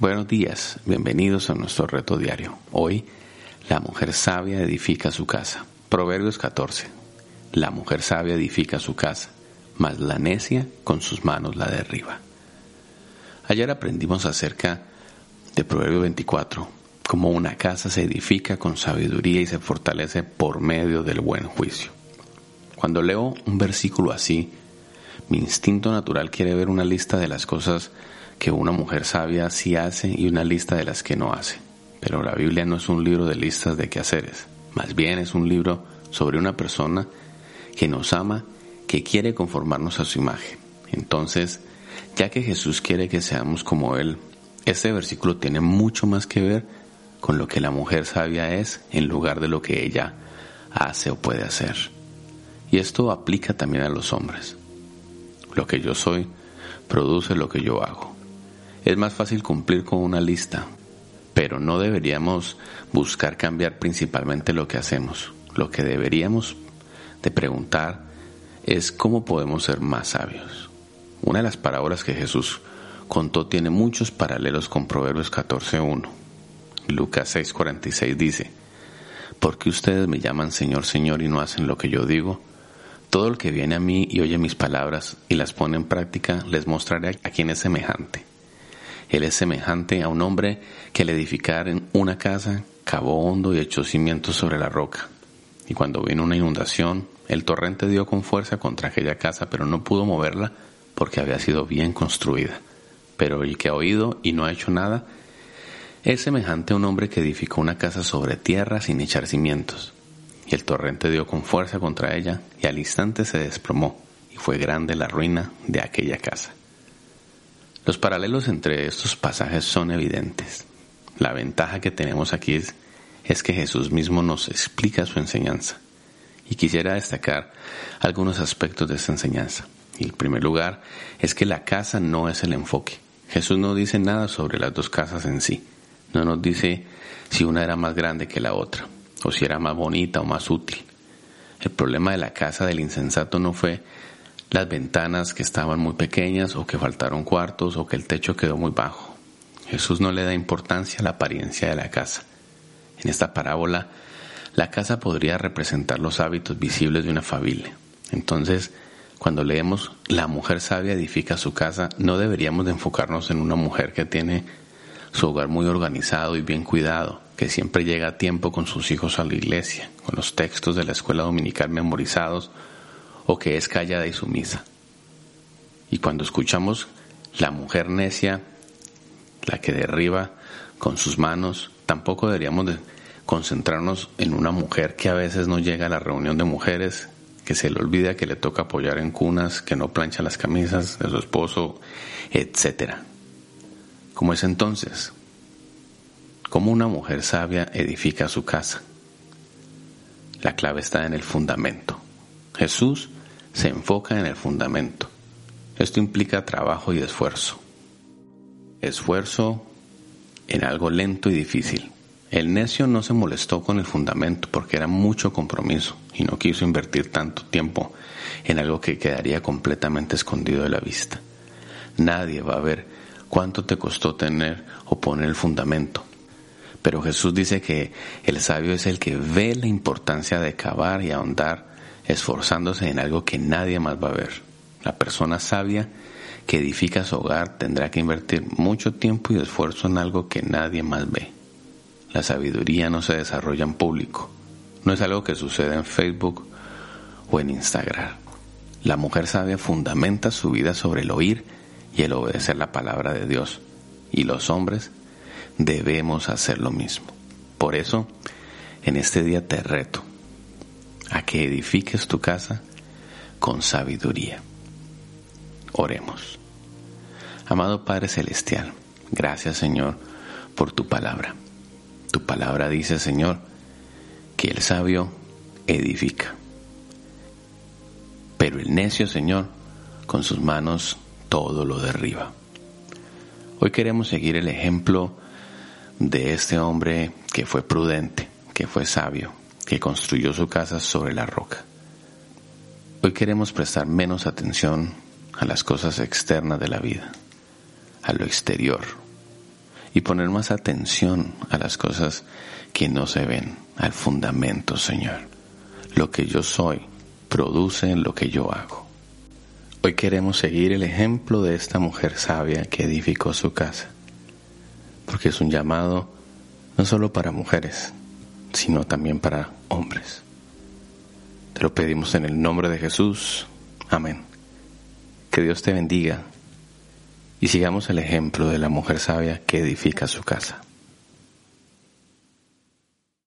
Buenos días, bienvenidos a nuestro reto diario. Hoy, la mujer sabia edifica su casa. Proverbios 14. La mujer sabia edifica su casa, mas la necia con sus manos la derriba. Ayer aprendimos acerca de Proverbio 24, cómo una casa se edifica con sabiduría y se fortalece por medio del buen juicio. Cuando leo un versículo así, mi instinto natural quiere ver una lista de las cosas que una mujer sabia sí hace y una lista de las que no hace. Pero la Biblia no es un libro de listas de quehaceres, más bien es un libro sobre una persona que nos ama, que quiere conformarnos a su imagen. Entonces, ya que Jesús quiere que seamos como Él, este versículo tiene mucho más que ver con lo que la mujer sabia es en lugar de lo que ella hace o puede hacer. Y esto aplica también a los hombres. Lo que yo soy produce lo que yo hago. Es más fácil cumplir con una lista, pero no deberíamos buscar cambiar principalmente lo que hacemos. Lo que deberíamos de preguntar es cómo podemos ser más sabios. Una de las parábolas que Jesús contó tiene muchos paralelos con Proverbios 14.1. Lucas 6.46 dice, porque ustedes me llaman Señor, Señor y no hacen lo que yo digo? Todo el que viene a mí y oye mis palabras y las pone en práctica, les mostraré a quién es semejante él es semejante a un hombre que al edificar una casa cavó hondo y echó cimientos sobre la roca. Y cuando vino una inundación, el torrente dio con fuerza contra aquella casa, pero no pudo moverla porque había sido bien construida. Pero el que ha oído y no ha hecho nada, es semejante a un hombre que edificó una casa sobre tierra sin echar cimientos. Y el torrente dio con fuerza contra ella, y al instante se desplomó, y fue grande la ruina de aquella casa. Los paralelos entre estos pasajes son evidentes. La ventaja que tenemos aquí es, que Jesús mismo nos explica su enseñanza. Y quisiera destacar algunos aspectos de esta enseñanza. Y el primer lugar es que la casa no es el enfoque. Jesús no dice nada sobre las dos casas en sí. No nos dice si una era más grande que la otra, o si era más bonita o más útil. El problema de la casa del insensato no fue las ventanas que estaban muy pequeñas o que faltaron cuartos o que el techo quedó muy bajo. Jesús no le da importancia a la apariencia de la casa. En esta parábola, la casa podría representar los hábitos visibles de una familia. Entonces, cuando leemos la mujer sabia edifica su casa, no deberíamos de enfocarnos en una mujer que tiene su hogar muy organizado y bien cuidado, que siempre llega a tiempo con sus hijos a la iglesia, con los textos de la escuela dominical memorizados o que es callada y sumisa. Y cuando escuchamos la mujer necia, la que derriba con sus manos, tampoco deberíamos de concentrarnos en una mujer que a veces no llega a la reunión de mujeres, que se le olvida que le toca apoyar en cunas, que no plancha las camisas de su esposo, etc. ¿Cómo es entonces? ¿Cómo una mujer sabia edifica su casa? La clave está en el fundamento. Jesús se enfoca en el fundamento. Esto implica trabajo y esfuerzo. Esfuerzo en algo lento y difícil. El necio no se molestó con el fundamento porque era mucho compromiso y no quiso invertir tanto tiempo en algo que quedaría completamente escondido de la vista. Nadie va a ver cuánto te costó tener o poner el fundamento. Pero Jesús dice que el sabio es el que ve la importancia de cavar y ahondar esforzándose en algo que nadie más va a ver. La persona sabia que edifica su hogar tendrá que invertir mucho tiempo y esfuerzo en algo que nadie más ve. La sabiduría no se desarrolla en público, no es algo que sucede en Facebook o en Instagram. La mujer sabia fundamenta su vida sobre el oír y el obedecer la palabra de Dios, y los hombres debemos hacer lo mismo. Por eso, en este día te reto que edifiques tu casa con sabiduría. Oremos. Amado Padre Celestial, gracias Señor por tu palabra. Tu palabra dice, Señor, que el sabio edifica. Pero el necio, Señor, con sus manos todo lo derriba. Hoy queremos seguir el ejemplo de este hombre que fue prudente, que fue sabio, que construyó su casa sobre la roca. Hoy queremos prestar menos atención a las cosas externas de la vida, a lo exterior, y poner más atención a las cosas que no se ven, al fundamento, Señor. Lo que yo soy produce lo que yo hago. Hoy queremos seguir el ejemplo de esta mujer sabia que edificó su casa, porque es un llamado no solo para mujeres, sino también para hombres. Te lo pedimos en el nombre de Jesús. Amén. Que Dios te bendiga y sigamos el ejemplo de la mujer sabia que edifica su casa.